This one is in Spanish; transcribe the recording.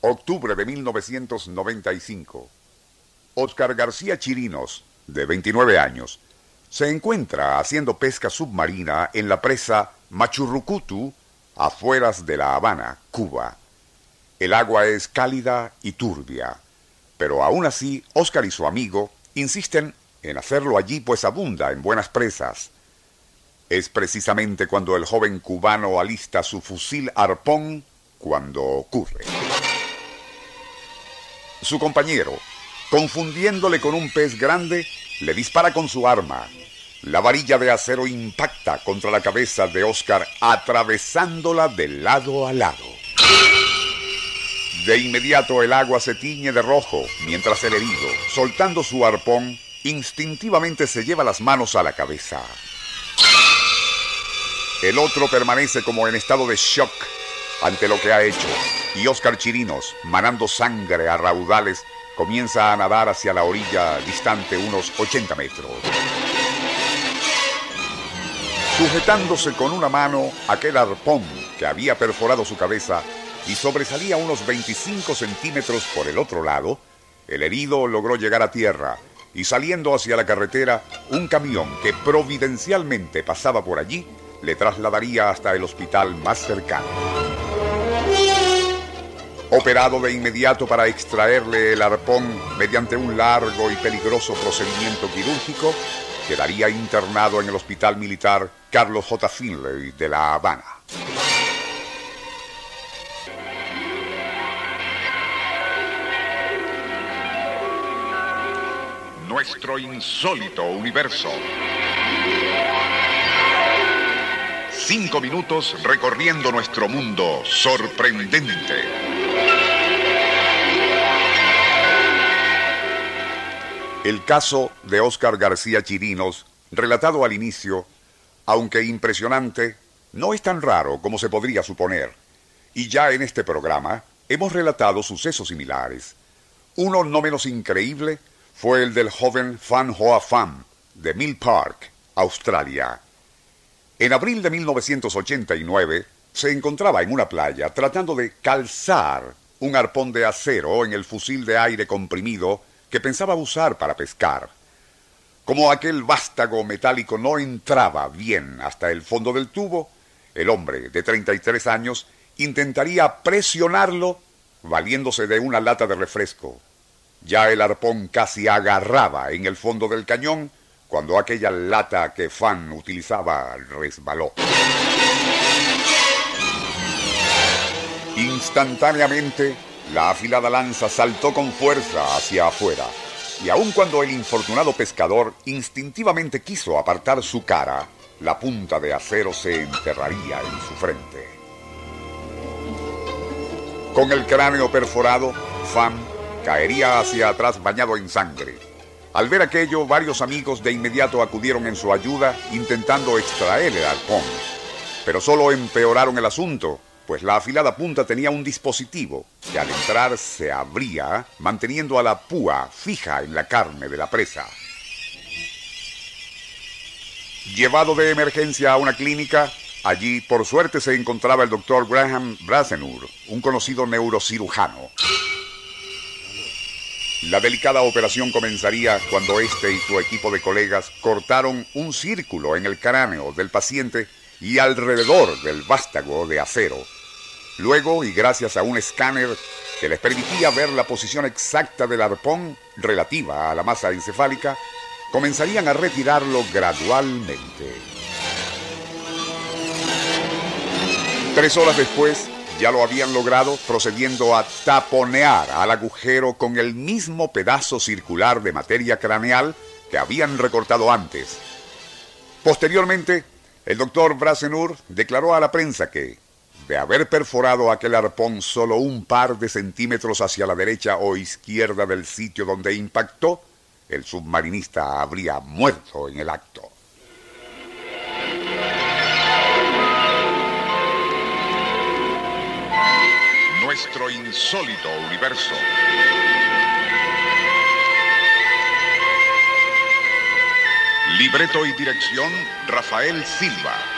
Octubre de 1995. Oscar García Chirinos, de 29 años, se encuentra haciendo pesca submarina en la presa Machurrucutu, afueras de La Habana, Cuba. El agua es cálida y turbia, pero aún así Oscar y su amigo insisten en hacerlo allí pues abunda en buenas presas. Es precisamente cuando el joven cubano alista su fusil arpón cuando ocurre. Su compañero, confundiéndole con un pez grande, le dispara con su arma. La varilla de acero impacta contra la cabeza de Oscar, atravesándola de lado a lado. De inmediato el agua se tiñe de rojo, mientras el herido, soltando su arpón, instintivamente se lleva las manos a la cabeza. El otro permanece como en estado de shock ante lo que ha hecho, y Oscar Chirinos, manando sangre a raudales, comienza a nadar hacia la orilla distante unos 80 metros. Sujetándose con una mano aquel arpón que había perforado su cabeza y sobresalía unos 25 centímetros por el otro lado, el herido logró llegar a tierra y saliendo hacia la carretera, un camión que providencialmente pasaba por allí le trasladaría hasta el hospital más cercano. Operado de inmediato para extraerle el arpón mediante un largo y peligroso procedimiento quirúrgico, quedaría internado en el Hospital Militar Carlos J. Finley de La Habana. Nuestro insólito universo. Cinco minutos recorriendo nuestro mundo sorprendente. El caso de Óscar García Chirinos, relatado al inicio, aunque impresionante, no es tan raro como se podría suponer. Y ya en este programa hemos relatado sucesos similares. Uno no menos increíble fue el del joven Fan Hoa Pham de Mill Park, Australia. En abril de 1989 se encontraba en una playa tratando de calzar un arpón de acero en el fusil de aire comprimido que pensaba usar para pescar. Como aquel vástago metálico no entraba bien hasta el fondo del tubo, el hombre de 33 años intentaría presionarlo valiéndose de una lata de refresco. Ya el arpón casi agarraba en el fondo del cañón cuando aquella lata que Fan utilizaba resbaló. Instantáneamente, la afilada lanza saltó con fuerza hacia afuera, y aun cuando el infortunado pescador instintivamente quiso apartar su cara, la punta de acero se enterraría en su frente. Con el cráneo perforado, Fan caería hacia atrás bañado en sangre. Al ver aquello, varios amigos de inmediato acudieron en su ayuda intentando extraer el arpón. Pero solo empeoraron el asunto, pues la afilada punta tenía un dispositivo que al entrar se abría, manteniendo a la púa fija en la carne de la presa. Llevado de emergencia a una clínica, allí por suerte se encontraba el doctor Graham Brasenur, un conocido neurocirujano. La delicada operación comenzaría cuando este y su equipo de colegas cortaron un círculo en el cráneo del paciente y alrededor del vástago de acero. Luego, y gracias a un escáner que les permitía ver la posición exacta del arpón relativa a la masa encefálica, comenzarían a retirarlo gradualmente. Tres horas después, ya lo habían logrado procediendo a taponear al agujero con el mismo pedazo circular de materia craneal que habían recortado antes. Posteriormente, el doctor Brasenur declaró a la prensa que, De haber perforado aquel arpón solo un par de centímetros hacia la derecha o izquierda del sitio donde impactó, el submarinista habría muerto en el acto. Nuestro insólito universo. Libreto y dirección Rafael Silva.